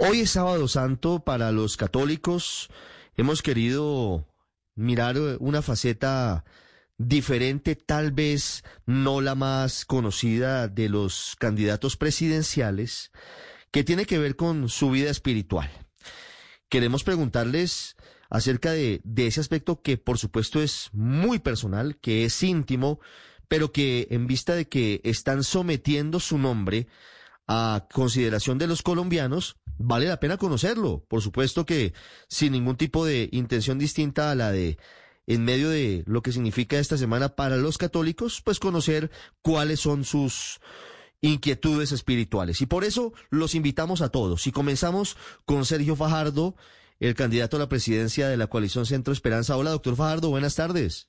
Hoy es sábado santo para los católicos. Hemos querido mirar una faceta diferente, tal vez no la más conocida de los candidatos presidenciales, que tiene que ver con su vida espiritual. Queremos preguntarles acerca de, de ese aspecto que por supuesto es muy personal, que es íntimo, pero que en vista de que están sometiendo su nombre a consideración de los colombianos, vale la pena conocerlo. Por supuesto que sin ningún tipo de intención distinta a la de en medio de lo que significa esta semana para los católicos, pues conocer cuáles son sus inquietudes espirituales. Y por eso los invitamos a todos. Y comenzamos con Sergio Fajardo, el candidato a la presidencia de la coalición Centro Esperanza. Hola, doctor Fajardo, buenas tardes.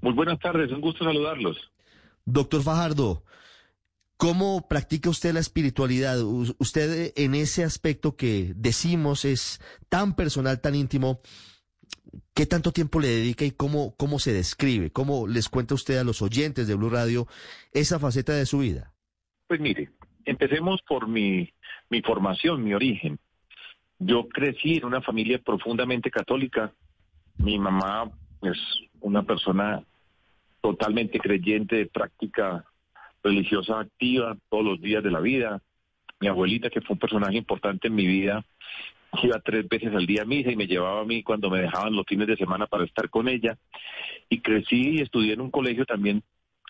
Muy buenas tardes, un gusto saludarlos. Doctor Fajardo, ¿cómo practica usted la espiritualidad? Usted en ese aspecto que decimos es tan personal, tan íntimo, ¿qué tanto tiempo le dedica y cómo, cómo se describe? ¿Cómo les cuenta usted a los oyentes de Blue Radio esa faceta de su vida? Pues mire, empecemos por mi, mi formación, mi origen. Yo crecí en una familia profundamente católica. Mi mamá es una persona totalmente creyente de práctica religiosa activa todos los días de la vida. Mi abuelita, que fue un personaje importante en mi vida, iba tres veces al día a misa y me llevaba a mí cuando me dejaban los fines de semana para estar con ella. Y crecí y estudié en un colegio también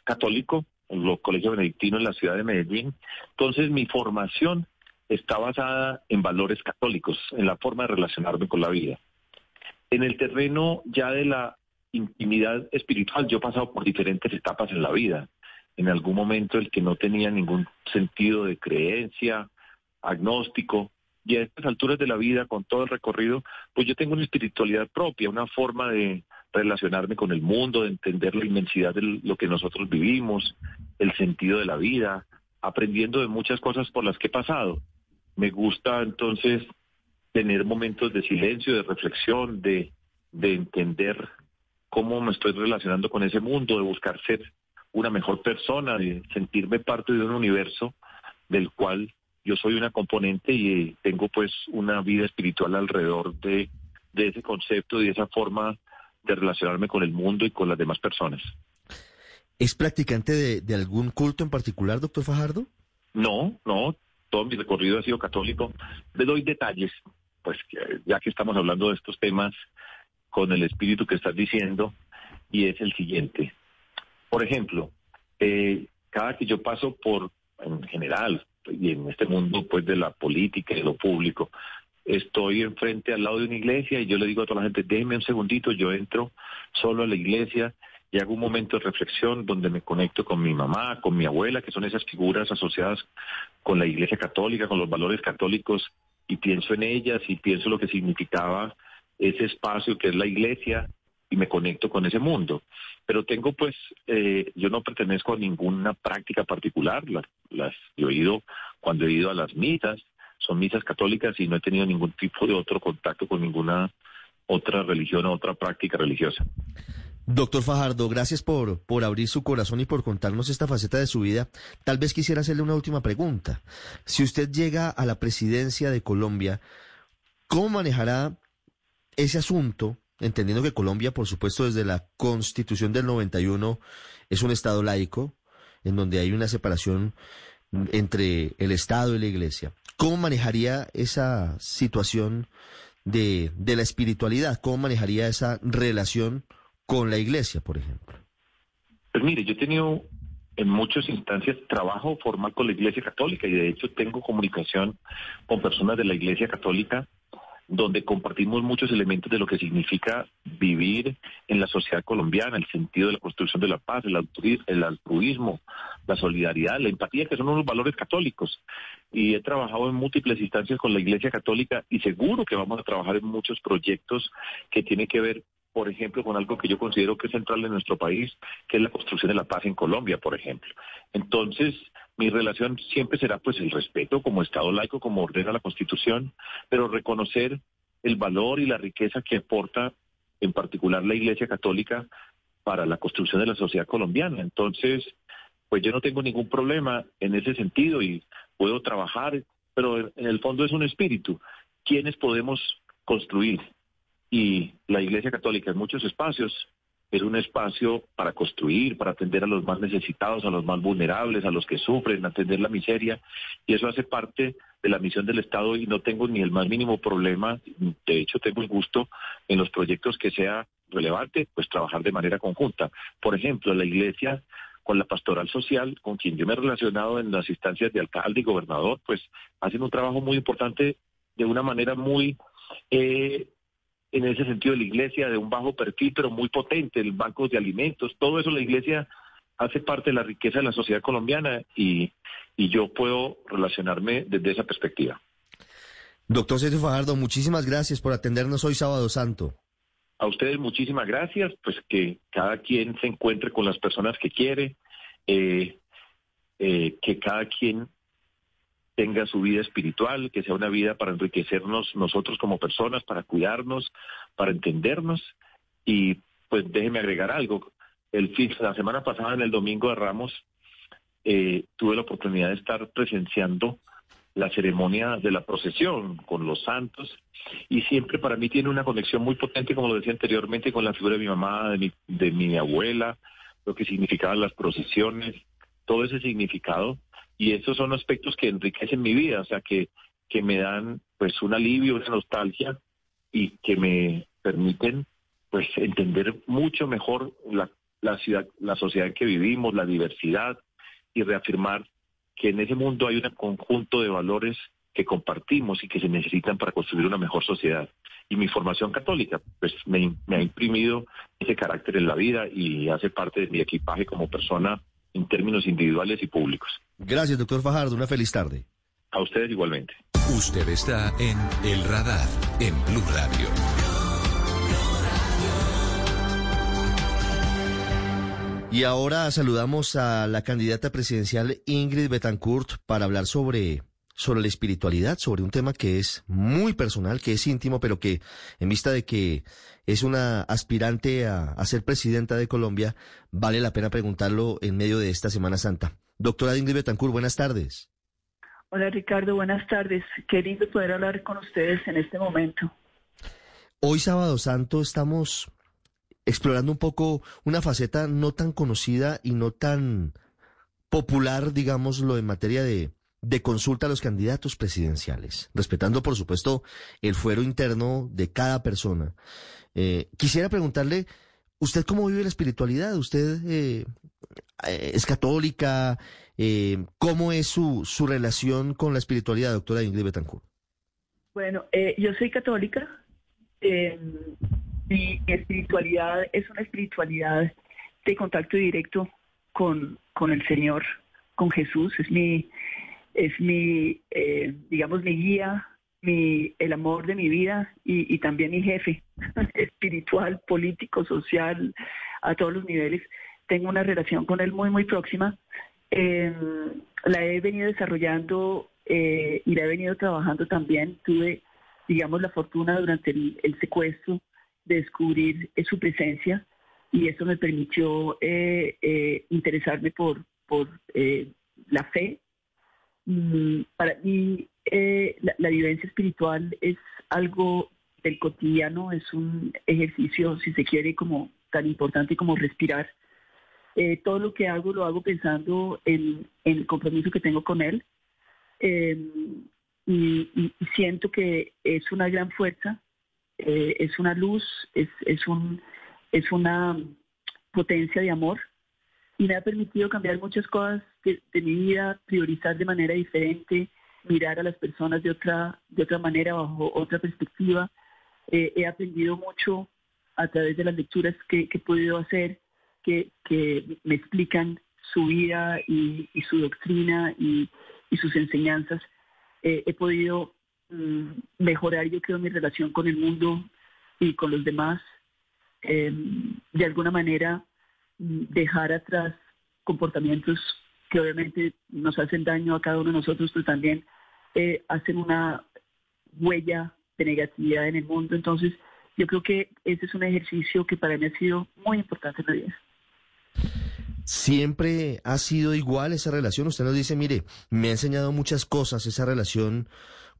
católico, en los colegios benedictinos en la ciudad de Medellín. Entonces mi formación está basada en valores católicos, en la forma de relacionarme con la vida. En el terreno ya de la intimidad espiritual, yo he pasado por diferentes etapas en la vida. En algún momento el que no tenía ningún sentido de creencia, agnóstico, y a estas alturas de la vida, con todo el recorrido, pues yo tengo una espiritualidad propia, una forma de relacionarme con el mundo, de entender la inmensidad de lo que nosotros vivimos, el sentido de la vida, aprendiendo de muchas cosas por las que he pasado. Me gusta entonces tener momentos de silencio, de reflexión, de, de entender cómo me estoy relacionando con ese mundo, de buscar ser una mejor persona, de sentirme parte de un universo del cual yo soy una componente y tengo pues una vida espiritual alrededor de, ese concepto y de esa forma de relacionarme con el mundo y con las demás personas. ¿Es practicante de, de algún culto en particular, doctor Fajardo? No, no, todo mi recorrido ha sido católico. Le doy detalles, pues ya que estamos hablando de estos temas, con el espíritu que estás diciendo y es el siguiente. Por ejemplo, eh, cada que yo paso por, en general, y en este mundo pues de la política y de lo público, estoy enfrente al lado de una iglesia y yo le digo a toda la gente, déjenme un segundito, yo entro solo a la iglesia y hago un momento de reflexión donde me conecto con mi mamá, con mi abuela, que son esas figuras asociadas con la iglesia católica, con los valores católicos, y pienso en ellas y pienso lo que significaba ese espacio que es la iglesia y me conecto con ese mundo. Pero tengo pues, eh, yo no pertenezco a ninguna práctica particular, las, las he oído cuando he ido a las misas, son misas católicas y no he tenido ningún tipo de otro contacto con ninguna otra religión o otra práctica religiosa. Doctor Fajardo, gracias por, por abrir su corazón y por contarnos esta faceta de su vida. Tal vez quisiera hacerle una última pregunta. Si usted llega a la presidencia de Colombia, ¿cómo manejará ese asunto, entendiendo que Colombia, por supuesto, desde la Constitución del 91 es un Estado laico, en donde hay una separación entre el Estado y la Iglesia. ¿Cómo manejaría esa situación de, de la espiritualidad? ¿Cómo manejaría esa relación con la Iglesia, por ejemplo? Pues mire, yo he tenido en muchas instancias trabajo formal con la Iglesia Católica y de hecho tengo comunicación con personas de la Iglesia Católica donde compartimos muchos elementos de lo que significa vivir en la sociedad colombiana, el sentido de la construcción de la paz, el, altruismo, la solidaridad, la empatía, que son unos valores católicos. Y he trabajado en múltiples instancias con la Iglesia Católica y seguro que vamos a trabajar en muchos proyectos que tienen que ver por ejemplo, con algo que yo considero que es central en nuestro país, que es la construcción de la paz en Colombia, por ejemplo. Entonces, mi relación siempre será pues el respeto como Estado laico, como ordena la Constitución, pero reconocer el valor y la riqueza que aporta en particular la Iglesia Católica para la construcción de la sociedad colombiana. Entonces, pues yo no tengo ningún problema en ese sentido y puedo trabajar pero en el fondo es un espíritu. ¿Quiénes podemos construir? Y la Iglesia Católica en muchos espacios es un espacio para construir, para atender a los más necesitados, a los más vulnerables, a los que sufren, atender la miseria, y eso hace parte de la misión del Estado y no tengo ni el más mínimo problema, de hecho tengo el gusto en los proyectos que sea relevante, pues trabajar de manera conjunta. Por ejemplo, la Iglesia con la pastoral social, con quien yo me he relacionado en las instancias de alcalde y gobernador, pues hacen un trabajo muy importante de una manera muy eh, en ese sentido de la iglesia, de un bajo perfil, pero muy potente, el banco de alimentos, todo eso la iglesia hace parte de la riqueza de la sociedad colombiana y, y yo puedo relacionarme desde esa perspectiva. Doctor Sergio Fajardo, muchísimas gracias por atendernos hoy sábado santo. A ustedes muchísimas gracias, pues que cada quien se encuentre con las personas que quiere, eh, eh, que cada quien tenga su vida espiritual, que sea una vida para enriquecernos nosotros como personas, para cuidarnos, para entendernos. Y pues déjeme agregar algo. El la semana pasada, en el domingo de Ramos, eh, tuve la oportunidad de estar presenciando la ceremonia de la procesión con los santos y siempre para mí tiene una conexión muy potente, como lo decía anteriormente, con la figura de mi mamá, de mi, de mi abuela, lo que significaban las procesiones, todo ese significado y esos son aspectos que enriquecen mi vida, o sea, que, que me dan pues un alivio, una nostalgia y que me permiten pues entender mucho mejor la, la ciudad, la sociedad en que vivimos, la diversidad y reafirmar que en ese mundo hay un conjunto de valores que compartimos y que se necesitan para construir una mejor sociedad. Y mi formación católica, pues me, me ha imprimido ese carácter en la vida y hace parte de mi equipaje como persona en términos individuales y públicos. Gracias, doctor Fajardo. Una feliz tarde. A ustedes igualmente. Usted está en El Radar, en Blue Radio. Y ahora saludamos a la candidata presidencial Ingrid Betancourt para hablar sobre sobre la espiritualidad, sobre un tema que es muy personal, que es íntimo, pero que en vista de que es una aspirante a, ser presidenta de Colombia, vale la pena preguntarlo en medio de esta Semana Santa. Doctora Ingrid Betancourt, buenas tardes. Hola Ricardo, buenas tardes. Qué lindo poder hablar con ustedes en este momento. Hoy sábado santo estamos explorando un poco una faceta no tan conocida y no tan popular, digámoslo, en materia de, de consulta a los candidatos presidenciales, respetando, por supuesto, el fuero interno de cada persona. Eh, quisiera preguntarle, ¿usted cómo vive la espiritualidad? ¿Usted eh, eh, es católica? ¿Cómo es su, su relación con la espiritualidad, doctora Ingrid Betancourt? Bueno, yo soy católica. mi espiritualidad es una espiritualidad de contacto directo con, con el Señor, con Jesús. Es mi, es mi, eh, digamos, mi guía, mi, el amor de mi vida y, también mi jefe espiritual, político, social, a todos los niveles. Tengo una relación con él muy, muy próxima. Em, la he venido desarrollando eh, y la he venido trabajando también. Tuve, digamos, la fortuna durante el, secuestro de descubrir eh, su presencia y eso me permitió interesarme por, por la fe para mí eh, la, vivencia espiritual es algo del cotidiano, es un ejercicio, si se quiere, como tan importante como respirar. Eh, todo lo que hago lo hago pensando en, el compromiso que tengo con él em, y, siento que es una gran fuerza, eh, es una luz, es, es, un, es una potencia de amor y me ha permitido cambiar muchas cosas de, mi vida, priorizar de manera diferente, mirar a las personas de otra, de otra manera, bajo otra perspectiva. Eh, he aprendido mucho a través de las lecturas que, he podido hacer, que, me explican su vida y, su doctrina y, sus enseñanzas. Eh, he podido mm, mejorar, yo creo, mi relación con el mundo y con los demás. Em, de alguna manera, dejar atrás comportamientos que obviamente nos hacen daño a cada uno de nosotros, pero también eh, hacen una huella de negatividad en el mundo. Entonces, yo creo que ese es un ejercicio que para mí ha sido muy importante en la vida. ¿Siempre ha sido igual esa relación? Usted nos dice, mire, me ha enseñado muchas cosas esa relación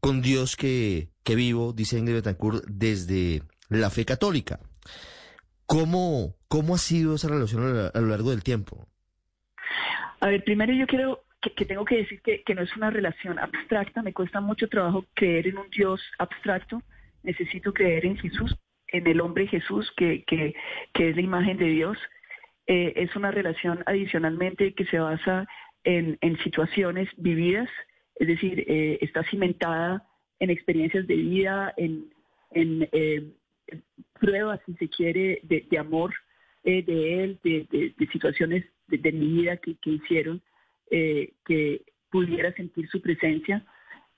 con Dios que, que vivo, dice Ingrid Betancourt, desde la fe católica. ¿Cómo, cómo ha sido esa relación a lo largo del tiempo? A ver, primero yo quiero que, tengo que decir que, que, no es una relación abstracta, me cuesta mucho trabajo creer en un Dios abstracto, necesito creer en Jesús, en el hombre Jesús, que, que, que es la imagen de Dios. Eh, es una relación adicionalmente que se basa en, en situaciones vividas, es decir, eh, está cimentada en experiencias de vida, en, en eh, pruebas, si se quiere, de, amor de él, de, de, de situaciones de, mi vida que, hicieron eh, que pudiera sentir su presencia.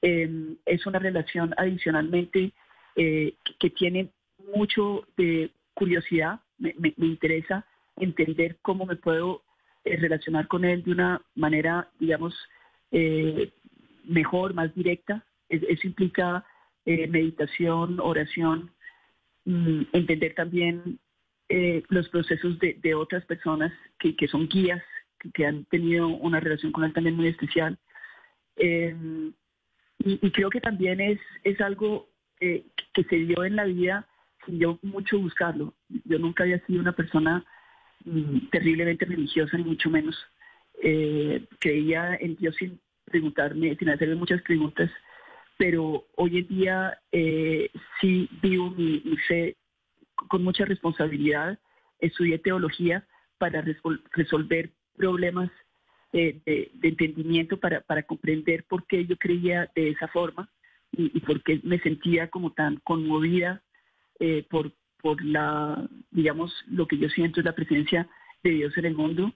Em, es una relación adicionalmente eh, que, tiene mucho de curiosidad, me, interesa entender cómo me puedo eh, relacionar con él de una manera, digamos, mejor, más directa. eso implica meditación, oración, mm, entender también eh, los procesos de, otras personas que, son guías, que, han tenido una relación con él también muy especial. Eh, y, creo que también es, es algo eh, que se dio en la vida sin yo mucho buscarlo. Yo nunca había sido una persona mm, terriblemente religiosa, ni mucho menos. creía en Dios sin preguntarme, sin hacerme muchas preguntas, pero hoy en día sí vivo mi, fe con mucha responsabilidad, estudié teología para resolver problemas de, entendimiento, para, comprender por qué yo creía de esa forma y, por qué me sentía como tan conmovida eh, por, por la, digamos, lo que yo siento es la presencia de Dios en el mundo.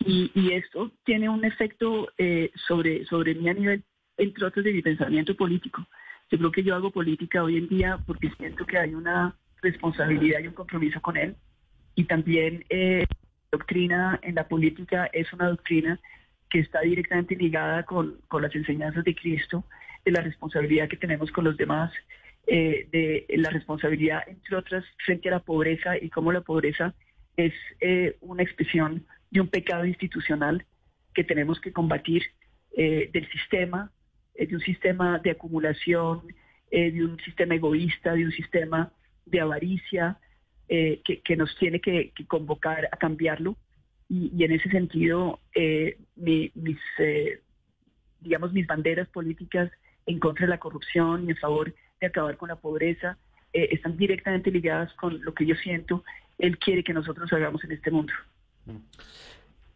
Y, esto tiene un efecto eh, sobre, sobre mí a nivel, entre otros, de mi pensamiento político. Yo creo que yo hago política hoy en día porque siento que hay una responsabilidad y un compromiso con él. Y también eh, doctrina en la política es una doctrina que está directamente ligada con, con las enseñanzas de Cristo, de la responsabilidad que tenemos con los demás, eh, de la responsabilidad, entre otras, frente a la pobreza y cómo la pobreza es eh, una expresión de un pecado institucional que tenemos que combatir eh, del sistema, de un sistema de acumulación, de un sistema egoísta, de un sistema de avaricia eh, que, nos tiene que, convocar a cambiarlo. Y, en ese sentido, eh, mis, eh, digamos, mis banderas políticas en contra de la corrupción y en favor de acabar con la pobreza están directamente ligadas con lo que yo siento Él quiere que nosotros hagamos en este mundo.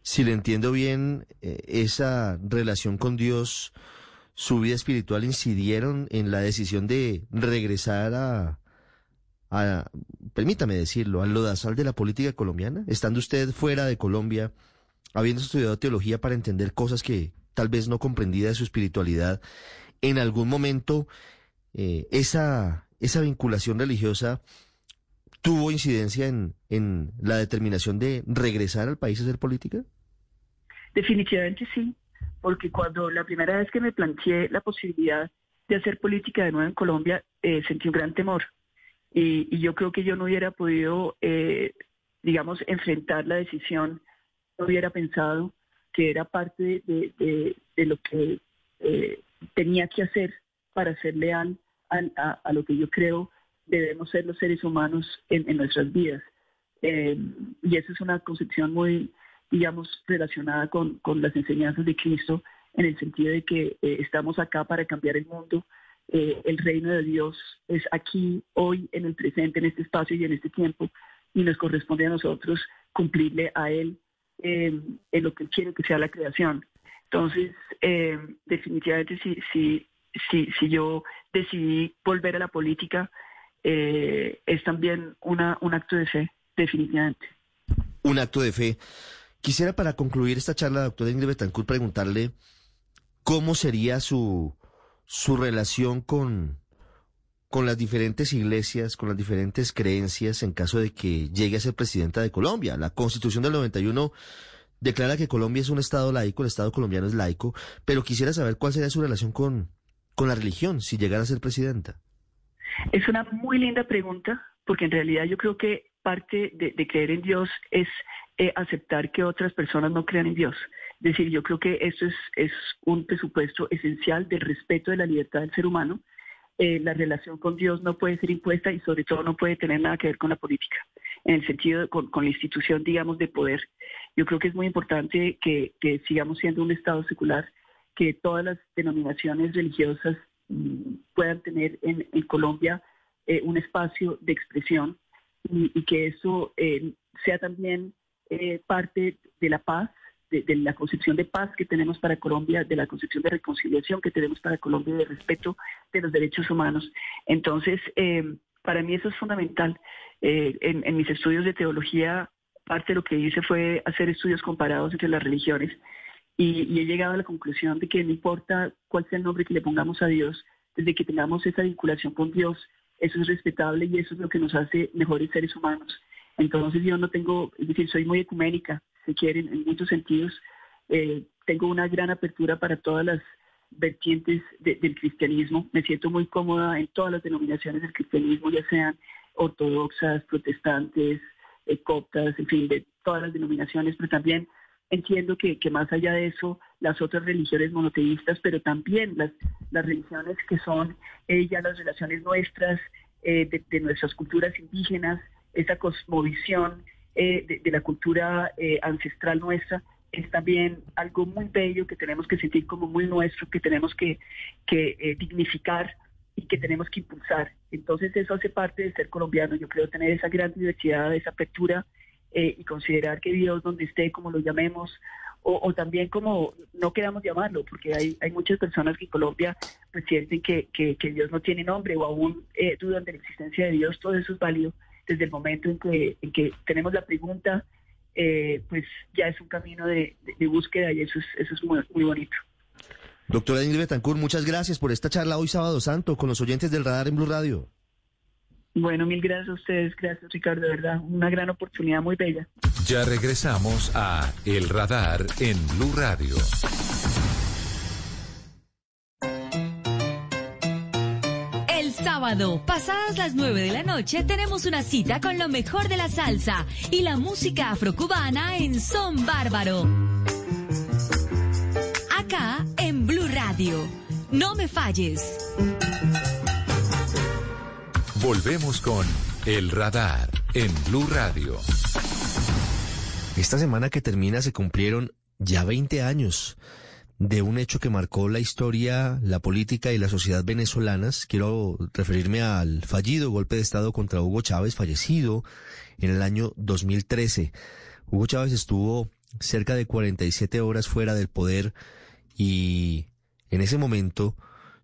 Si le entiendo bien, esa relación con Dios, su vida espiritual incidieron en la decisión de regresar a, permítame decirlo, al lodazal de la política colombiana? Estando usted fuera de Colombia, habiendo estudiado teología para entender cosas que tal vez no comprendía de su espiritualidad, en algún momento eh, esa, esa vinculación religiosa tuvo incidencia en, en la determinación de regresar al país a hacer política? Definitivamente sí, porque cuando la primera vez que me planteé la posibilidad de hacer política de nuevo en Colombia, eh, sentí un gran temor y, yo creo que yo no hubiera podido, eh, digamos, enfrentar la decisión, no hubiera pensado que era parte de, lo que eh, tenía que hacer para ser leal a, lo que yo creo debemos ser los seres humanos en, nuestras vidas. Eh, y esa es una concepción muy, digamos, relacionada con, con, las enseñanzas de Cristo, en el sentido de que estamos acá para cambiar el mundo, eh, el reino de Dios es aquí, hoy, en el presente, en este espacio y en este tiempo, y nos corresponde a nosotros cumplirle a Él eh, en lo que Él quiere que sea la creación. Entonces, eh, definitivamente, si, si, si, si yo decidí volver a la política, es también una, un acto de fe, definitivamente. Un acto de fe. Quisiera para concluir esta charla, doctor Ingrid Betancourt, preguntarle cómo sería su, su relación con, con las diferentes iglesias, con las diferentes creencias en caso de que llegue a ser presidenta de Colombia. La Constitución del 91 declara que Colombia es un Estado laico, el Estado colombiano es laico, pero quisiera saber cuál sería su relación con, con la religión si llegara a ser presidenta. Es una muy linda pregunta, porque en realidad yo creo que parte de, creer en Dios es eh, aceptar que otras personas no crean en Dios. Es decir, yo creo que eso es, un presupuesto esencial del respeto de la libertad del ser humano. Eh, la relación con Dios no puede ser impuesta y sobre todo no puede tener nada que ver con la política, en el sentido de, con, la institución, digamos, de poder. Yo creo que es muy importante que, sigamos siendo un Estado secular, que todas las denominaciones religiosas mm, puedan tener en, Colombia eh, un espacio de expresión y, que eso sea también parte de la paz de, la concepción de paz que tenemos para Colombia, de la concepción de reconciliación que tenemos para Colombia, de respeto de los derechos humanos. Entonces, eh, para mí eso es fundamental. Eh, en, mis estudios de teología, parte de lo que hice fue hacer estudios comparados entre las religiones y, he llegado a la conclusión de que no importa cuál sea el nombre que le pongamos a Dios, desde que tengamos esa vinculación con Dios, eso es respetable y eso es lo que nos hace mejores seres humanos. Entonces yo no tengo, es decir, soy muy ecuménica, si quieren, en muchos sentidos. Eh, tengo una gran apertura para todas las vertientes del cristianismo. Me siento muy cómoda en todas las denominaciones del cristianismo, ya sean ortodoxas, protestantes, eh, coptas, en fin, de todas las denominaciones, pero también entiendo que, más allá de eso, las otras religiones monoteístas, pero también las, religiones que son eh, las relaciones nuestras, de, nuestras culturas indígenas, esa cosmovisión eh, de, la cultura eh, ancestral nuestra, es también algo muy bello que tenemos que sentir como muy nuestro, que tenemos que, eh, dignificar y que tenemos que impulsar. Entonces eso hace parte de ser colombiano, yo creo tener esa gran diversidad, esa apertura y considerar que Dios donde esté, como lo llamemos, o, también como no queramos llamarlo, porque hay, hay muchas personas que en Colombia pues, sienten que, que, Dios no tiene nombre o aún dudan de la existencia de Dios, todo eso es válido desde el momento en que, en que tenemos la pregunta, eh, pues ya es un camino de, búsqueda y eso es, eso es muy, muy bonito. Doctora Ingrid Betancourt, muchas gracias por esta charla hoy sábado santo con los oyentes del Radar en Blue Radio. Bueno, mil gracias a ustedes, gracias Ricardo, de verdad, una gran oportunidad muy bella. Ya regresamos a El Radar en Blue Radio. Sábado, pasadas las 9 de la noche, tenemos una cita con lo mejor de la salsa y la música afrocubana en Son Bárbaro. Acá en Blue Radio. No me falles. Volvemos con El Radar en Blue Radio. Esta semana que termina se cumplieron ya 20 años de un hecho que marcó la historia, la política y la sociedad venezolanas. Quiero referirme al fallido golpe de Estado contra Hugo Chávez, fallecido en el año 2013. Hugo Chávez estuvo cerca de 47 horas fuera del poder y en ese momento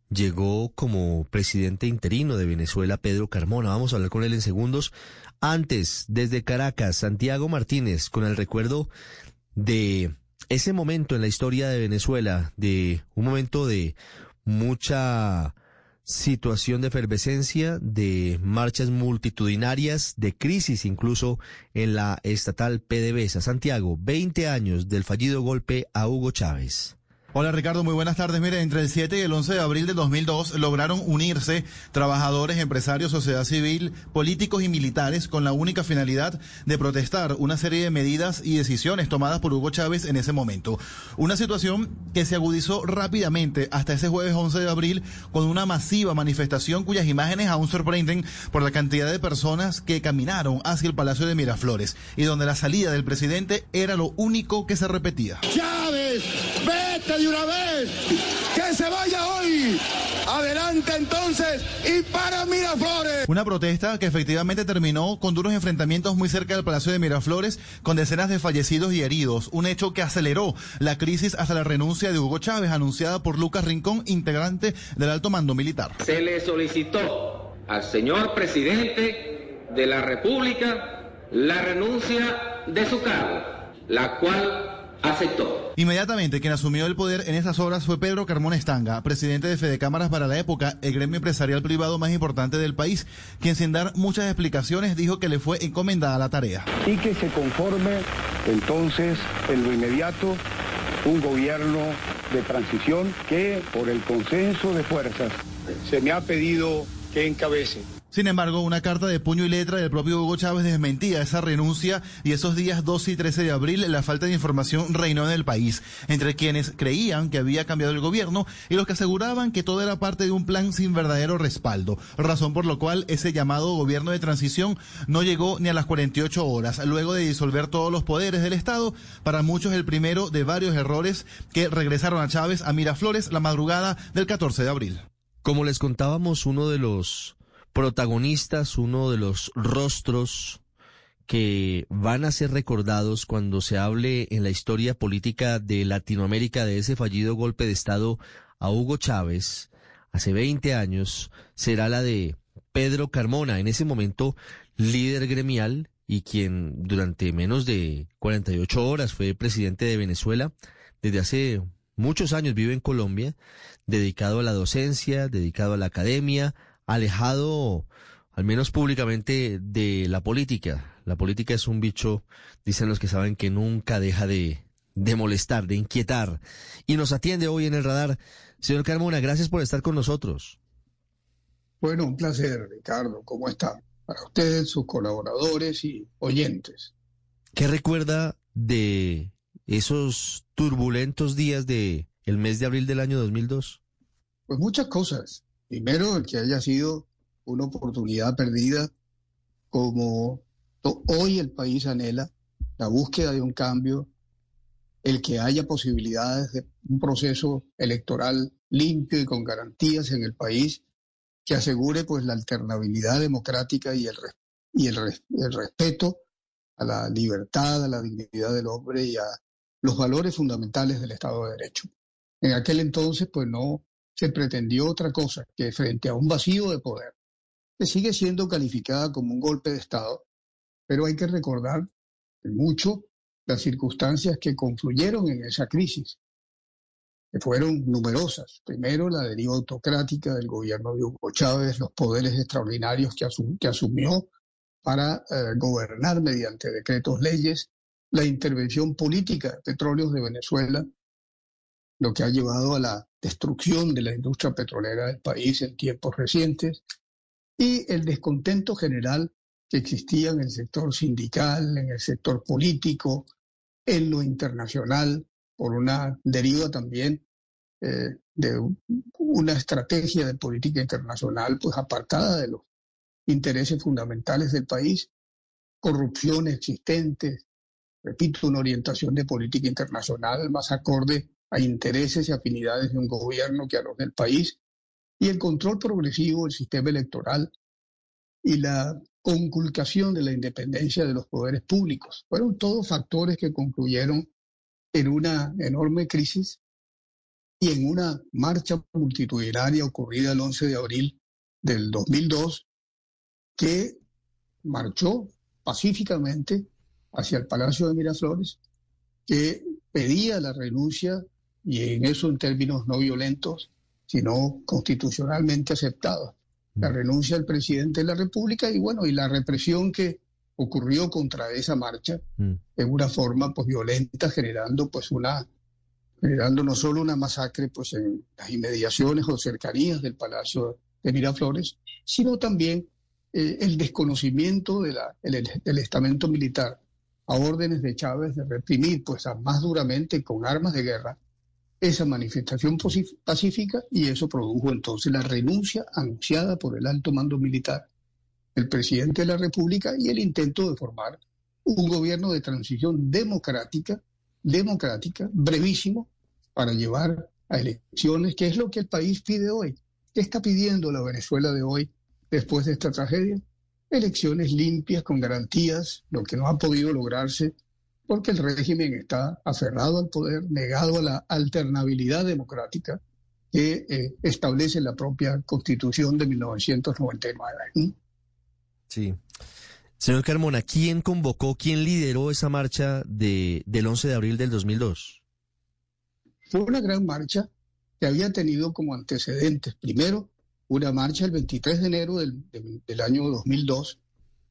llegó como presidente interino de Venezuela Pedro Carmona. Vamos a hablar con él en segundos. Antes, desde Caracas, Santiago Martínez, con el recuerdo de ese momento en la historia de Venezuela, de un momento de mucha situación de efervescencia, de marchas multitudinarias, de crisis incluso en la estatal PDVSA. Santiago, 20 años del fallido golpe a Hugo Chávez. Hola Ricardo, muy buenas tardes. Mire, entre el 7 y el 11 de abril de 2002 lograron unirse trabajadores, empresarios, sociedad civil, políticos y militares con la única finalidad de protestar una serie de medidas y decisiones tomadas por Hugo Chávez en ese momento. Una situación que se agudizó rápidamente hasta ese jueves 11 de abril con una masiva manifestación cuyas imágenes aún sorprenden por la cantidad de personas que caminaron hacia el Palacio de Miraflores y donde la salida del presidente era lo único que se repetía. Chávez, de una vez. Que se vaya hoy. Adelante entonces y para Miraflores. Una protesta que efectivamente terminó con duros enfrentamientos muy cerca del Palacio de Miraflores, con decenas de fallecidos y heridos. Un hecho que aceleró la crisis hasta la renuncia de Hugo Chávez, anunciada por Lucas Rincón, integrante del alto mando militar. Se le solicitó al señor presidente de la República la renuncia de su cargo, la cual aceptó. Inmediatamente quien asumió el poder en esas horas fue Pedro Carmona Estanga, presidente de Fede Cámaras para la época, el gremio empresarial privado más importante del país, quien sin dar muchas explicaciones dijo que le fue encomendada la tarea. Y que se conforme entonces en lo inmediato un gobierno de transición que por el consenso de fuerzas se me ha pedido que encabece. Sin embargo, una carta de puño y letra del propio Hugo Chávez desmentía esa renuncia y esos días 12 y 13 de abril la falta de información reinó en el país, entre quienes creían que había cambiado el gobierno y los que aseguraban que todo era parte de un plan sin verdadero respaldo, razón por lo cual ese llamado gobierno de transición no llegó ni a las 48 horas, luego de disolver todos los poderes del Estado, para muchos el primero de varios errores que regresaron a Chávez a Miraflores la madrugada del 14 de abril. Como les contábamos, uno de los protagonistas, uno de los rostros que van a ser recordados cuando se hable en la historia política de Latinoamérica de ese fallido golpe de Estado a Hugo Chávez hace 20 años, será la de Pedro Carmona, en ese momento líder gremial y quien durante menos de 48 horas fue presidente de Venezuela, desde hace muchos años vive en Colombia, dedicado a la docencia, dedicado a la academia, alejado, al menos públicamente, de la política. La política es un bicho, dicen los que saben, que nunca deja de, de molestar, de inquietar. Y nos atiende hoy en el radar. Señor Carmona, gracias por estar con nosotros. Bueno, un placer, Ricardo. ¿Cómo está? Para ustedes, sus colaboradores y oyentes. ¿Qué recuerda de esos turbulentos días de el mes de abril del año 2002? Pues muchas cosas. Primero, el que haya sido una oportunidad perdida, como hoy el país anhela, la búsqueda de un cambio, el que haya posibilidades de un proceso electoral limpio y con garantías en el país que asegure pues la alternabilidad democrática y el, y el, el respeto a la libertad, a la dignidad del hombre y a los valores fundamentales del Estado de Derecho. En aquel entonces pues no se pretendió otra cosa que frente a un vacío de poder, que sigue siendo calificada como un golpe de Estado, pero hay que recordar mucho las circunstancias que confluyeron en esa crisis, que fueron numerosas. Primero, la deriva autocrática del gobierno de Hugo Chávez, los poderes extraordinarios que, asumió para eh, gobernar mediante decretos leyes, la intervención política de petróleos de Venezuela, lo que ha llevado a la destrucción de la industria petrolera del país en tiempos recientes y el descontento general que existía en el sector sindical, en el sector político, en lo internacional, por una deriva también eh, de una estrategia de política internacional pues apartada de los intereses fundamentales del país, corrupción existente, repito, una orientación de política internacional más acorde a intereses y afinidades de un gobierno que a los del país, y el control progresivo del sistema electoral y la conculcación de la independencia de los poderes públicos. Fueron todos factores que concluyeron en una enorme crisis y en una marcha multitudinaria ocurrida el 11 de abril del 2002 que marchó pacíficamente hacia el Palacio de Miraflores, que pedía la renuncia y en eso en términos no violentos, sino constitucionalmente aceptados. La mm. renuncia del presidente de la República y bueno, y la represión que ocurrió contra esa marcha mm. en una forma pues violenta, generando pues una generando no solo una masacre pues en las inmediaciones o cercanías del Palacio de Miraflores, sino también eh, el desconocimiento de la, del estamento militar a órdenes de Chávez de reprimir pues a más duramente con armas de guerra esa manifestación pacífica y eso produjo entonces la renuncia anunciada por el alto mando militar, el presidente de la República y el intento de formar un gobierno de transición democrática, democrática, brevísimo, para llevar a elecciones, que es lo que el país pide hoy. ¿Qué está pidiendo la Venezuela de hoy después de esta tragedia? Elecciones limpias, con garantías, lo que no ha podido lograrse porque el régimen está aferrado al poder, negado a la alternabilidad democrática que eh, establece la propia Constitución de 1999. Sí. Señor Carmona, ¿quién convocó, quién lideró esa marcha de, del 11 de abril del 2002? Fue una gran marcha que había tenido como antecedentes, primero, una marcha el 23 de enero del, del año 2002,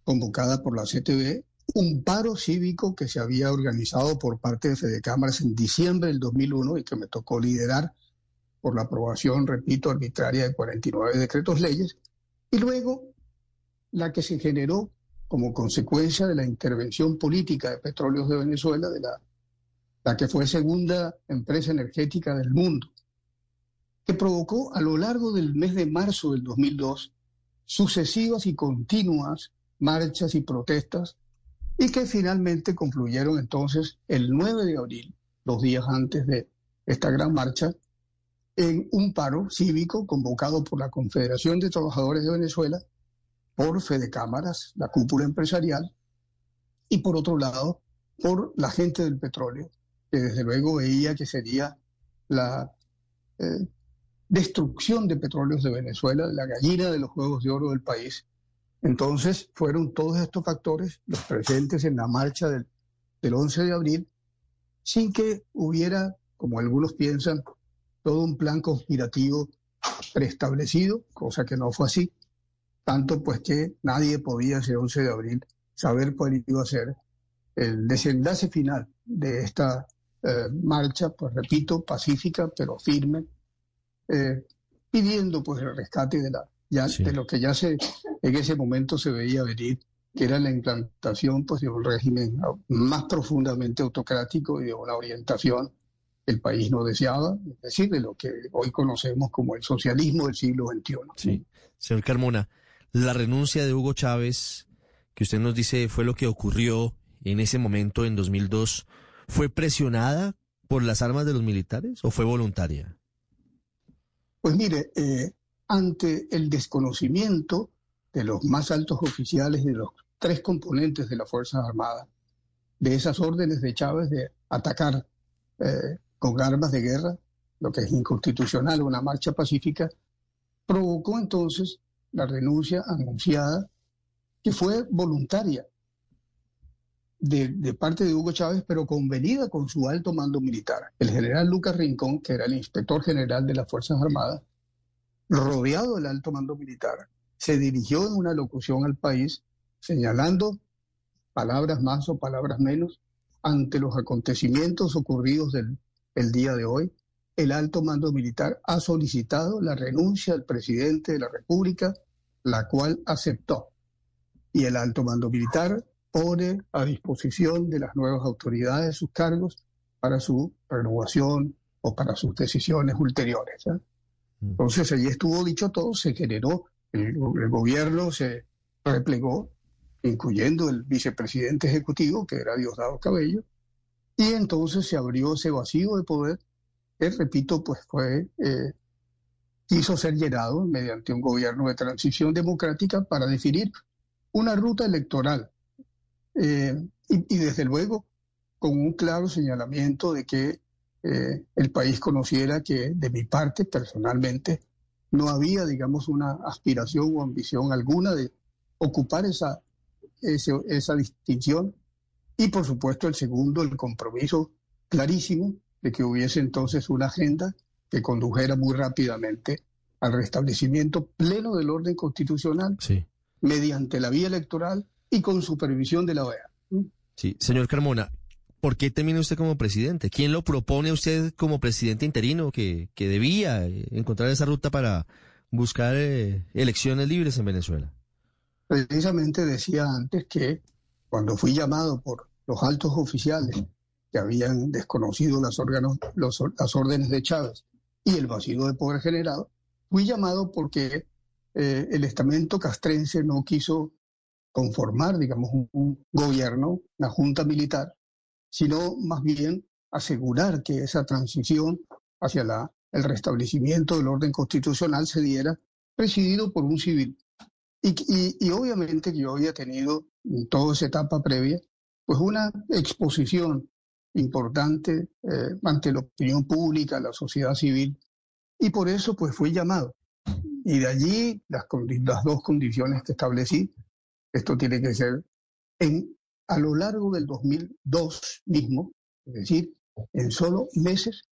convocada por la CTV, un paro cívico que se había organizado por parte de Fede Cámaras en diciembre del 2001 y que me tocó liderar por la aprobación, repito, arbitraria de 49 decretos leyes. Y luego la que se generó como consecuencia de la intervención política de Petróleos de Venezuela, de la, la que fue segunda empresa energética del mundo, que provocó a lo largo del mes de marzo del 2002 sucesivas y continuas marchas y protestas y que finalmente concluyeron entonces el 9 de abril, dos días antes de esta gran marcha, en un paro cívico convocado por la Confederación de Trabajadores de Venezuela, por Fede Cámaras, la cúpula empresarial, y por otro lado, por la gente del petróleo, que desde luego veía que sería la eh, destrucción de petróleos de Venezuela, la gallina de los Juegos de Oro del país. Entonces fueron todos estos factores los presentes en la marcha del, del 11 de abril, sin que hubiera, como algunos piensan, todo un plan conspirativo preestablecido, cosa que no fue así, tanto pues que nadie podía ese 11 de abril saber cuál iba a ser el desenlace final de esta eh, marcha, pues repito, pacífica pero firme, eh, pidiendo pues el rescate de la ya de lo que ya se en ese momento se veía venir, que era la implantación pues de un régimen más profundamente autocrático y de una orientación el país no deseaba, es decir, de lo que hoy conocemos como el socialismo del siglo XXI. Sí, señor Carmona, la renuncia de Hugo Chávez, que usted nos dice fue lo que ocurrió en ese momento, en 2002, ¿fue presionada por las armas de los militares o fue voluntaria? Pues mire, eh, ante el desconocimiento de los más altos oficiales de los tres componentes de las Fuerzas Armadas, de esas órdenes de Chávez de atacar eh, con armas de guerra, lo que es inconstitucional, una marcha pacífica, provocó entonces la renuncia anunciada, que fue voluntaria de, parte de Hugo Chávez, pero convenida con su alto mando militar. El general Lucas Rincón, que era el inspector general de las Fuerzas Armadas, rodeado del alto mando militar, se dirigió en una locución al país señalando palabras más o palabras menos ante los acontecimientos ocurridos del el día de hoy, el alto mando militar ha solicitado la renuncia del presidente de la República, la cual aceptó. Y el alto mando militar pone a disposición de las nuevas autoridades sus cargos para su renovación o para sus decisiones ulteriores. ¿eh? Mm. Entonces allí estuvo dicho todo, se generó, el, gobierno se replegó, incluyendo el vicepresidente ejecutivo, que era Diosdado Cabello, y entonces se abrió ese vacío de poder que, repito, pues fue, eh, quiso ser llenado mediante un gobierno de transición democrática para definir una ruta electoral. Eh, y, desde luego con un claro señalamiento de que eh, el país conociera que de mi parte personalmente no había, digamos, una aspiración o ambición alguna de ocupar esa, esa distinción. Y por supuesto el segundo, el compromiso clarísimo de que hubiese entonces una agenda que condujera muy rápidamente al restablecimiento pleno del orden constitucional mediante la vía electoral y con supervisión de la OEA. Sí, señor Carmona, ¿por qué termina usted como presidente? ¿Quién lo propone usted como presidente interino que, que debía eh, encontrar esa ruta para buscar eh, elecciones libres en Venezuela? Precisamente decía antes que cuando fui llamado por los altos oficiales que habían desconocido las, órganos, las órdenes de Chávez y el vacío de poder generado, fui llamado porque eh, el estamento castrense no quiso conformar, digamos, un, gobierno, una junta militar, sino más bien asegurar que esa transición hacia el restablecimiento del orden constitucional se diera presidido por un civil. Y, y, y obviamente yo había tenido en toda esa etapa previa pues una exposición importante eh, ante la opinión pública, la sociedad civil, y por eso pues fui llamado. Y de allí las, las dos condiciones que establecí, esto tiene que ser en, a lo largo del 2002 mismo, es decir, en solo meses,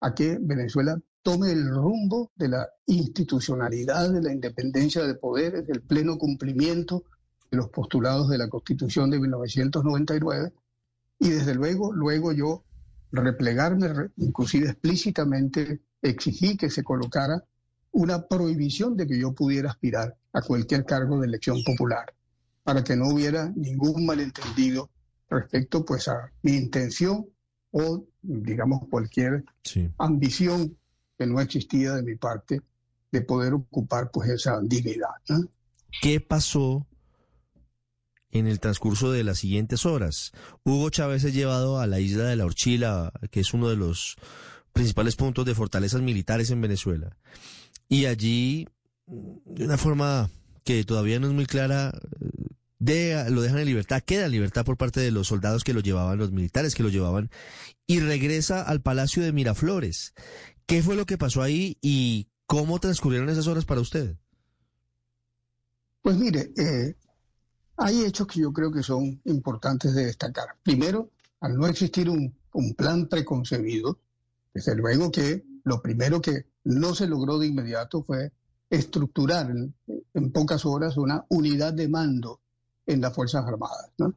a que Venezuela tome el rumbo de la institucionalidad, de la independencia de poderes, del pleno cumplimiento de los postulados de la Constitución de 1999 y desde luego, luego yo replegarme, inclusive explícitamente exigí que se colocara una prohibición de que yo pudiera aspirar a cualquier cargo de elección popular, para que no hubiera ningún malentendido respecto pues a mi intención o digamos cualquier ambición que no existía de mi parte de poder ocupar pues esa dignidad. ¿Qué pasó en el transcurso de las siguientes horas? Hugo Chávez es llevado a la isla de la Orchila, que es uno de los principales puntos de fortalezas militares en Venezuela. Y allí, de una forma que todavía no es muy clara, de, lo dejan en libertad, queda en libertad por parte de los soldados que lo llevaban, los militares que lo llevaban, y regresa al Palacio de Miraflores. ¿Qué fue lo que pasó ahí y cómo transcurrieron esas horas para usted? Pues mire, eh, hay hechos que yo creo que son importantes de destacar. Primero, al no existir un, plan preconcebido, desde luego que lo primero que no se logró de inmediato fue estructurar en pocas horas una unidad de mando en las Fuerzas Armadas. ¿no?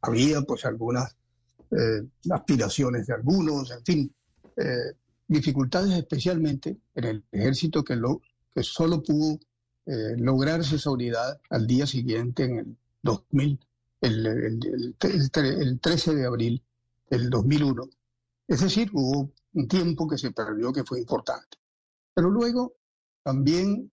Había pues algunas eh, aspiraciones de algunos, en fin, eh, dificultades especialmente en el ejército que, lo, que solo pudo eh, lograrse esa unidad al día siguiente, en el 2000, el, el, el 13 de abril del 2001. Es decir, hubo un tiempo que se perdió que fue importante. Pero luego también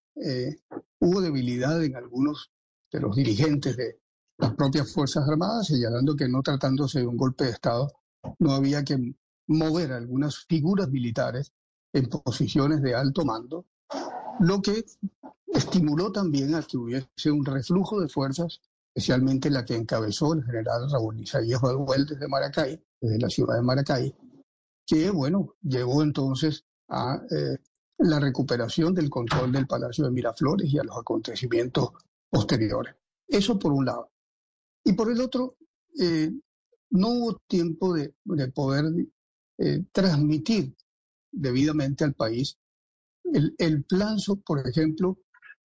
hubo debilidad en algunos de los dirigentes de, las propias Fuerzas Armadas, señalando que no tratándose de un golpe de Estado, no había que mover algunas figuras militares en posiciones de alto mando, lo que estimuló también a que hubiese un reflujo de fuerzas, especialmente la que encabezó el general Raúl Isaías Balbuel desde Maracay, desde la ciudad de Maracay, que, bueno, llegó entonces a eh, la recuperación del control del Palacio de Miraflores y a los acontecimientos posteriores. Eso por un lado. Y por el otro, eh, no hubo tiempo de, poder eh, transmitir debidamente al país el, el plan, por ejemplo,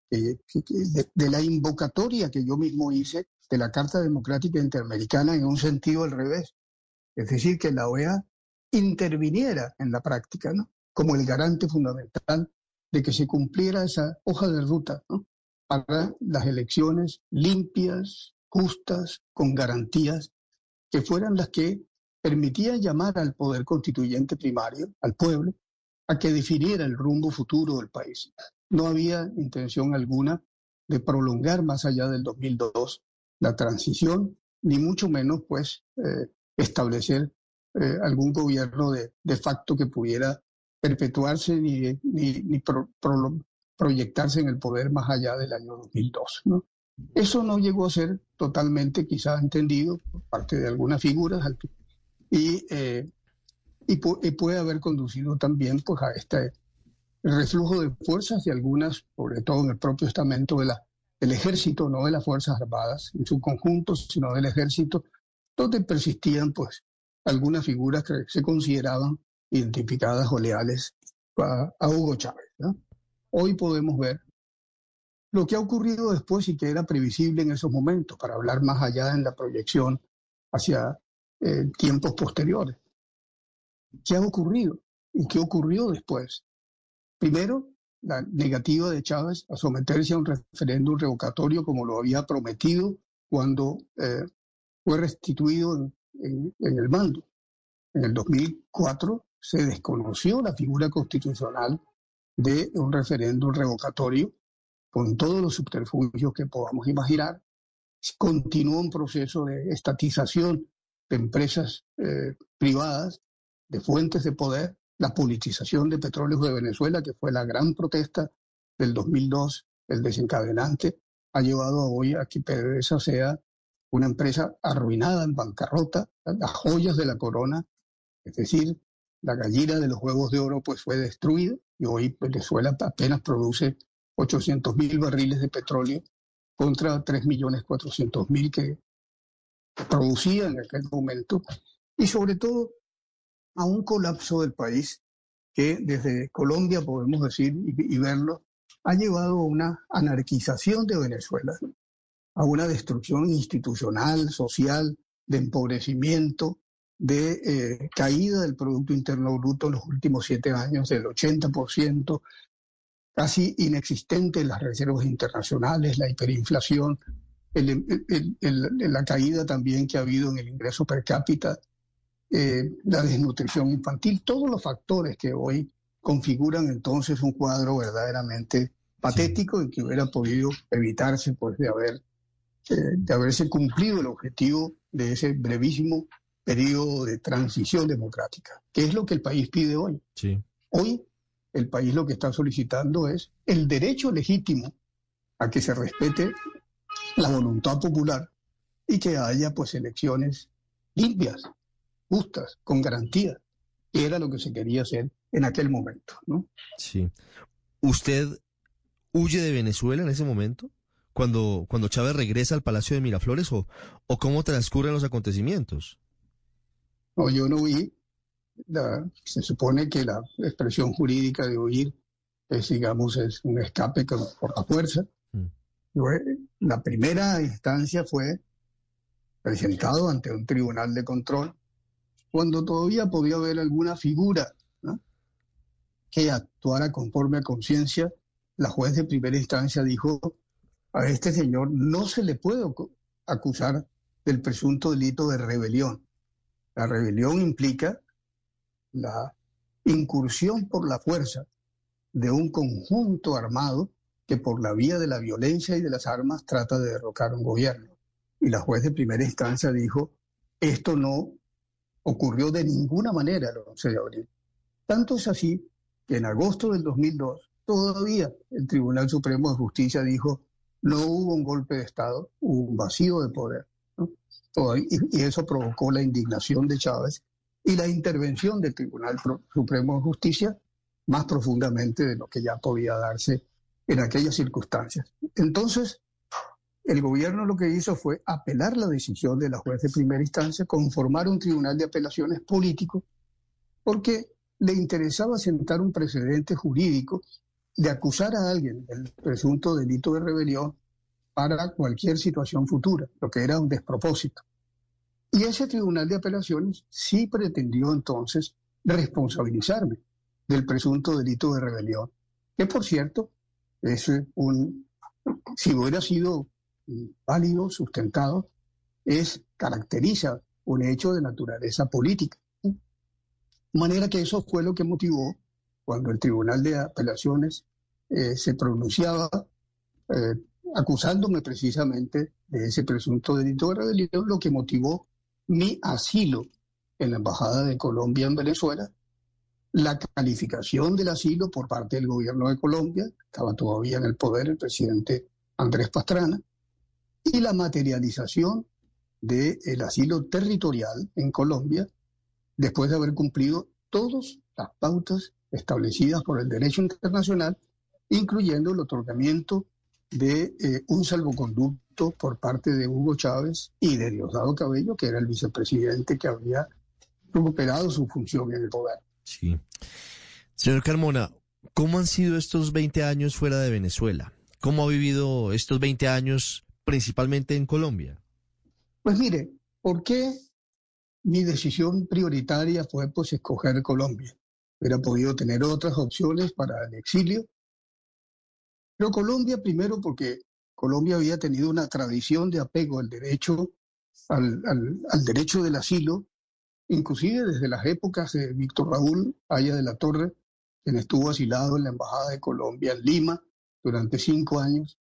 de, la invocatoria que yo mismo hice de la Carta Democrática Interamericana en un sentido al revés. Es decir, que la OEA interviniera en la práctica, ¿no? Como el garante fundamental de que se cumpliera esa hoja de ruta, ¿no? Para las elecciones limpias, justas, con garantías, que fueran las que permitían llamar al poder constituyente primario, al pueblo, a que definiera el rumbo futuro del país. No había intención alguna de prolongar más allá del 2002 la transición, ni mucho menos pues eh, establecer eh, algún gobierno de, de, facto que pudiera perpetuarse ni, ni, proyectarse en el poder más allá del año 2002. ¿no? Eso no llegó a ser totalmente quizá entendido por parte de algunas figuras y, eh, y, puede haber conducido también pues, a este reflujo de fuerzas de algunas, sobre todo en el propio estamento del ejército, no de las Fuerzas Armadas en su conjunto, sino del ejército, donde persistían pues algunas figuras que se consideraban identificadas o leales a, Hugo Chávez. Hoy podemos ver lo que ha ocurrido después y que era previsible en esos momentos, para hablar más allá en la proyección hacia eh, tiempos posteriores. ¿Qué ha ocurrido? ¿Y qué ocurrió después? Primero, la negativa de Chávez a someterse a un referéndum revocatorio como lo había prometido cuando eh, fue restituido en, en el mando. En el 2004 se desconoció la figura constitucional de un referéndum revocatorio con todos los subterfugios que podamos imaginar, continúa un proceso de estatización de empresas eh, privadas, de fuentes de poder, la politización de petróleos de Venezuela, que fue la gran protesta del 2002, el desencadenante, ha llevado hoy a que PDVSA sea una empresa arruinada, en bancarrota, las joyas de la corona, es decir, la gallina de los huevos de oro pues fue destruida y hoy Venezuela apenas produce 800 mil barriles de petróleo contra 3.400.000 que producía en aquel momento, y sobre todo a un colapso del país que desde Colombia podemos decir y, verlo, ha llevado a una anarquización de Venezuela, a una destrucción institucional, social, de empobrecimiento, de eh, caída del Producto Interno Bruto en los últimos siete años del 80%, casi inexistentes las reservas internacionales, la hiperinflación, la caída también que ha habido en el ingreso per cápita, eh, la desnutrición infantil, todos los factores que hoy configuran entonces un cuadro verdaderamente patético y que hubiera podido evitarse pues de haber eh, de haberse cumplido el objetivo de ese brevísimo periodo de transición democrática, que es lo que el país pide hoy. Sí. Hoy el país lo que está solicitando es el derecho legítimo a que se respete la voluntad popular y que haya pues elecciones limpias, justas, con garantía, que era lo que se quería hacer en aquel momento, ¿no? Sí. ¿Usted huye de Venezuela en ese momento? Cuando, cuando Chávez regresa al Palacio de Miraflores o, o cómo transcurren los acontecimientos? No, yo no huí. Se supone que la expresión jurídica de huir es, digamos, es un escape por la fuerza. Eh, la primera instancia fue presentado ante un tribunal de control cuando todavía podía haber alguna figura que actuara conforme a conciencia. La juez de primera instancia dijo, a este señor no se le puede acusar del presunto delito de rebelión. La rebelión implica la incursión por la fuerza de un conjunto armado que por la vía de la violencia y de las armas trata de derrocar un gobierno. Y la juez de primera instancia dijo, esto no ocurrió de ninguna manera el 11 de abril. Tanto es así que en agosto del 2002 todavía el Tribunal Supremo de Justicia dijo, no hubo un golpe de Estado, hubo un vacío de poder. Y, eso provocó la indignación de Chávez y la intervención del Tribunal Supremo de Justicia más profundamente de lo que ya podía darse en aquellas circunstancias. Entonces, el gobierno lo que hizo fue apelar la decisión de la juez de primera instancia, conformar un tribunal de apelaciones político, porque le interesaba sentar un precedente jurídico de acusar a alguien del presunto delito de rebelión para cualquier situación futura, lo que era un despropósito. Y ese tribunal de apelaciones sí pretendió entonces responsabilizarme del presunto delito de rebelión, que por cierto es un, si hubiera sido válido, sustentado, es, caracteriza un hecho de naturaleza política. De manera que eso fue lo que motivó cuando el Tribunal de Apelaciones eh, se pronunciaba eh, acusándome precisamente de ese presunto delito de rebelión, lo que motivó mi asilo en la Embajada de Colombia en Venezuela. La calificación del asilo por parte del gobierno de Colombia, estaba todavía en el poder el presidente Andrés Pastrana, y la materialización del asilo territorial en Colombia, después de haber cumplido todas las pautas establecidas por el derecho internacional, incluyendo el otorgamiento de eh, un salvoconducto por parte de Hugo Chávez y de Diosdado Cabello, que era el vicepresidente que había recuperado su función en el poder. Sí. Señor Carmona, ¿cómo han sido estos 20 años fuera de Venezuela? ¿Cómo ha vivido estos 20 años principalmente en Colombia? Pues mire, ¿por qué mi decisión prioritaria fue pues escoger Colombia? Hubiera podido tener otras opciones para el exilio. Pero Colombia primero porque Colombia había tenido una tradición de apego al derecho, al, derecho del asilo inclusive desde las épocas de Víctor Raúl Aya de la Torre, quien estuvo asilado en la Embajada de Colombia en Lima durante cinco años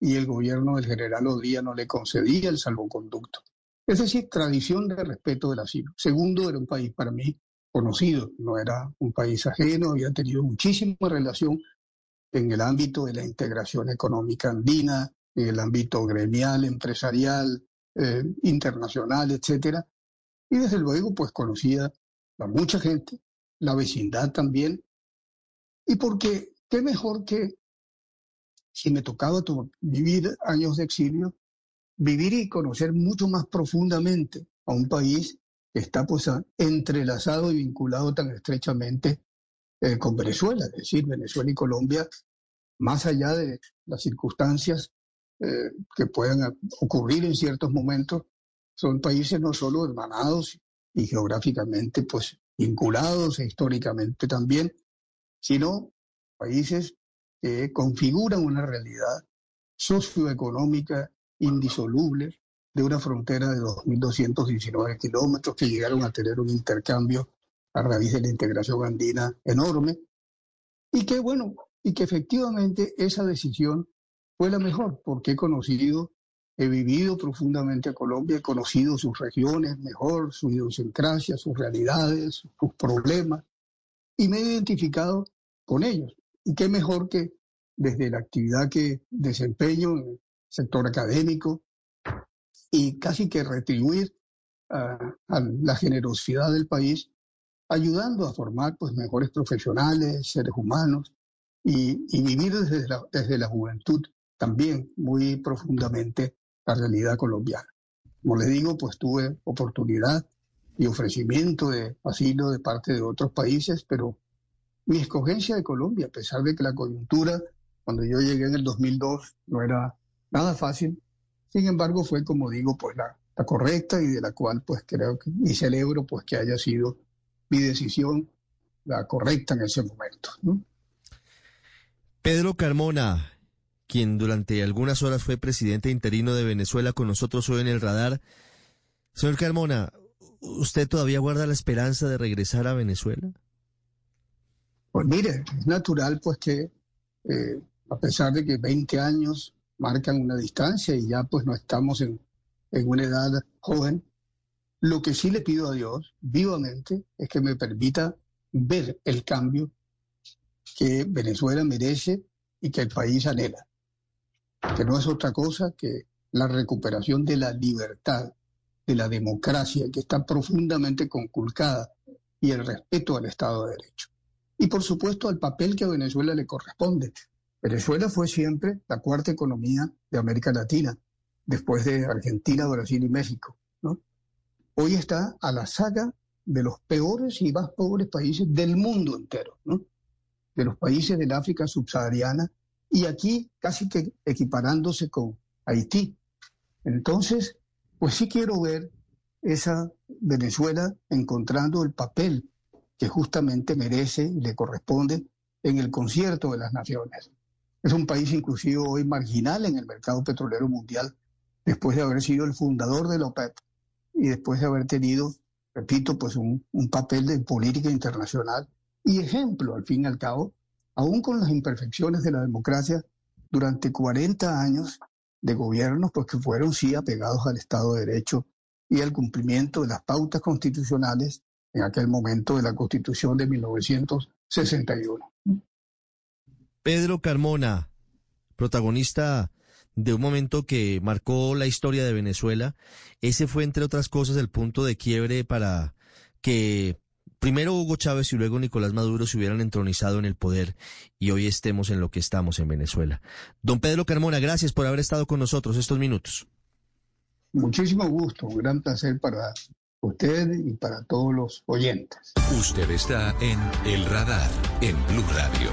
y el gobierno del general Odía no le concedía el salvoconducto. Es decir, tradición de respeto del asilo. Segundo, era un país para mí conocido, no era un país ajeno, había tenido muchísima relación en el ámbito de la integración económica andina, en el ámbito gremial, empresarial, eh, internacional, etcétera, y desde luego, pues conocía a mucha gente, la vecindad también. Y porque, qué mejor que si me tocaba vivir años de exilio, vivir y conocer mucho más profundamente a un país que está pues entrelazado y vinculado tan estrechamente eh, con Venezuela, es decir, Venezuela y Colombia, más allá de las circunstancias eh, que puedan ocurrir en ciertos momentos, son países no solo hermanados y geográficamente pues vinculados e históricamente también, sino países que configuran una realidad socioeconómica indisoluble de una frontera de 2.219 kilómetros que llegaron a tener un intercambio a raíz de la integración andina enorme y que, bueno, y que efectivamente esa decisión fue la mejor porque he conocido, he vivido profundamente a Colombia, he conocido sus regiones mejor, su idiosincrasia, sus realidades, sus problemas y me he identificado con ellos. Y qué mejor que desde la actividad que desempeño en el sector académico y casi que retribuir a, la generosidad del país, ayudando a formar pues, mejores profesionales, seres humanos y, vivir desde la, desde la juventud también muy profundamente la realidad colombiana. Como le digo, pues tuve oportunidad y ofrecimiento de asilo de parte de otros países, pero mi escogencia de Colombia, a pesar de que la coyuntura cuando yo llegué en el 2002 no era nada fácil, sin embargo fue como digo pues la, correcta y de la cual pues creo que y celebro pues que haya sido mi decisión la correcta en ese momento. Pedro Carmona, quien durante algunas horas fue presidente interino de Venezuela con nosotros hoy en el radar. Señor Carmona, ¿usted todavía guarda la esperanza de regresar a Venezuela? Pues mire, es natural pues que eh, a pesar de que 20 años marcan una distancia y ya pues no estamos en, en una edad joven, lo que sí le pido a Dios vivamente es que me permita ver el cambio que Venezuela merece y que el país anhela, que no es otra cosa que la recuperación de la libertad, de la democracia, que está profundamente conculcada, y el respeto al Estado de Derecho y por supuesto al papel que a Venezuela le corresponde. Venezuela fue siempre la cuarta economía de América Latina, después de Argentina, Brasil y México. Hoy está a la saga de los peores y más pobres países del mundo entero, de los países del África subsahariana y aquí casi que equiparándose con Haití. Entonces, pues sí quiero ver esa Venezuela encontrando el papel que justamente merece y le corresponde en el concierto de las naciones. Es un país inclusive hoy marginal en el mercado petrolero mundial, después de haber sido el fundador de la OPEP y después de haber tenido, repito, pues un, un papel de política internacional y ejemplo, al fin y al cabo, aún con las imperfecciones de la democracia, durante 40 años de gobiernos, pues que fueron sí apegados al Estado de Derecho y al cumplimiento de las pautas constitucionales en aquel momento de la Constitución de 1961. Pedro Carmona, protagonista de un momento que marcó la historia de Venezuela, ese fue, entre otras cosas, el punto de quiebre para que primero Hugo Chávez y luego Nicolás Maduro se hubieran entronizado en el poder y hoy estemos en lo que estamos en Venezuela. Don Pedro Carmona, gracias por haber estado con nosotros estos minutos. Muchísimo gusto, un gran placer para usted y para todos los oyentes. Usted está en El Radar, en Blue Radio.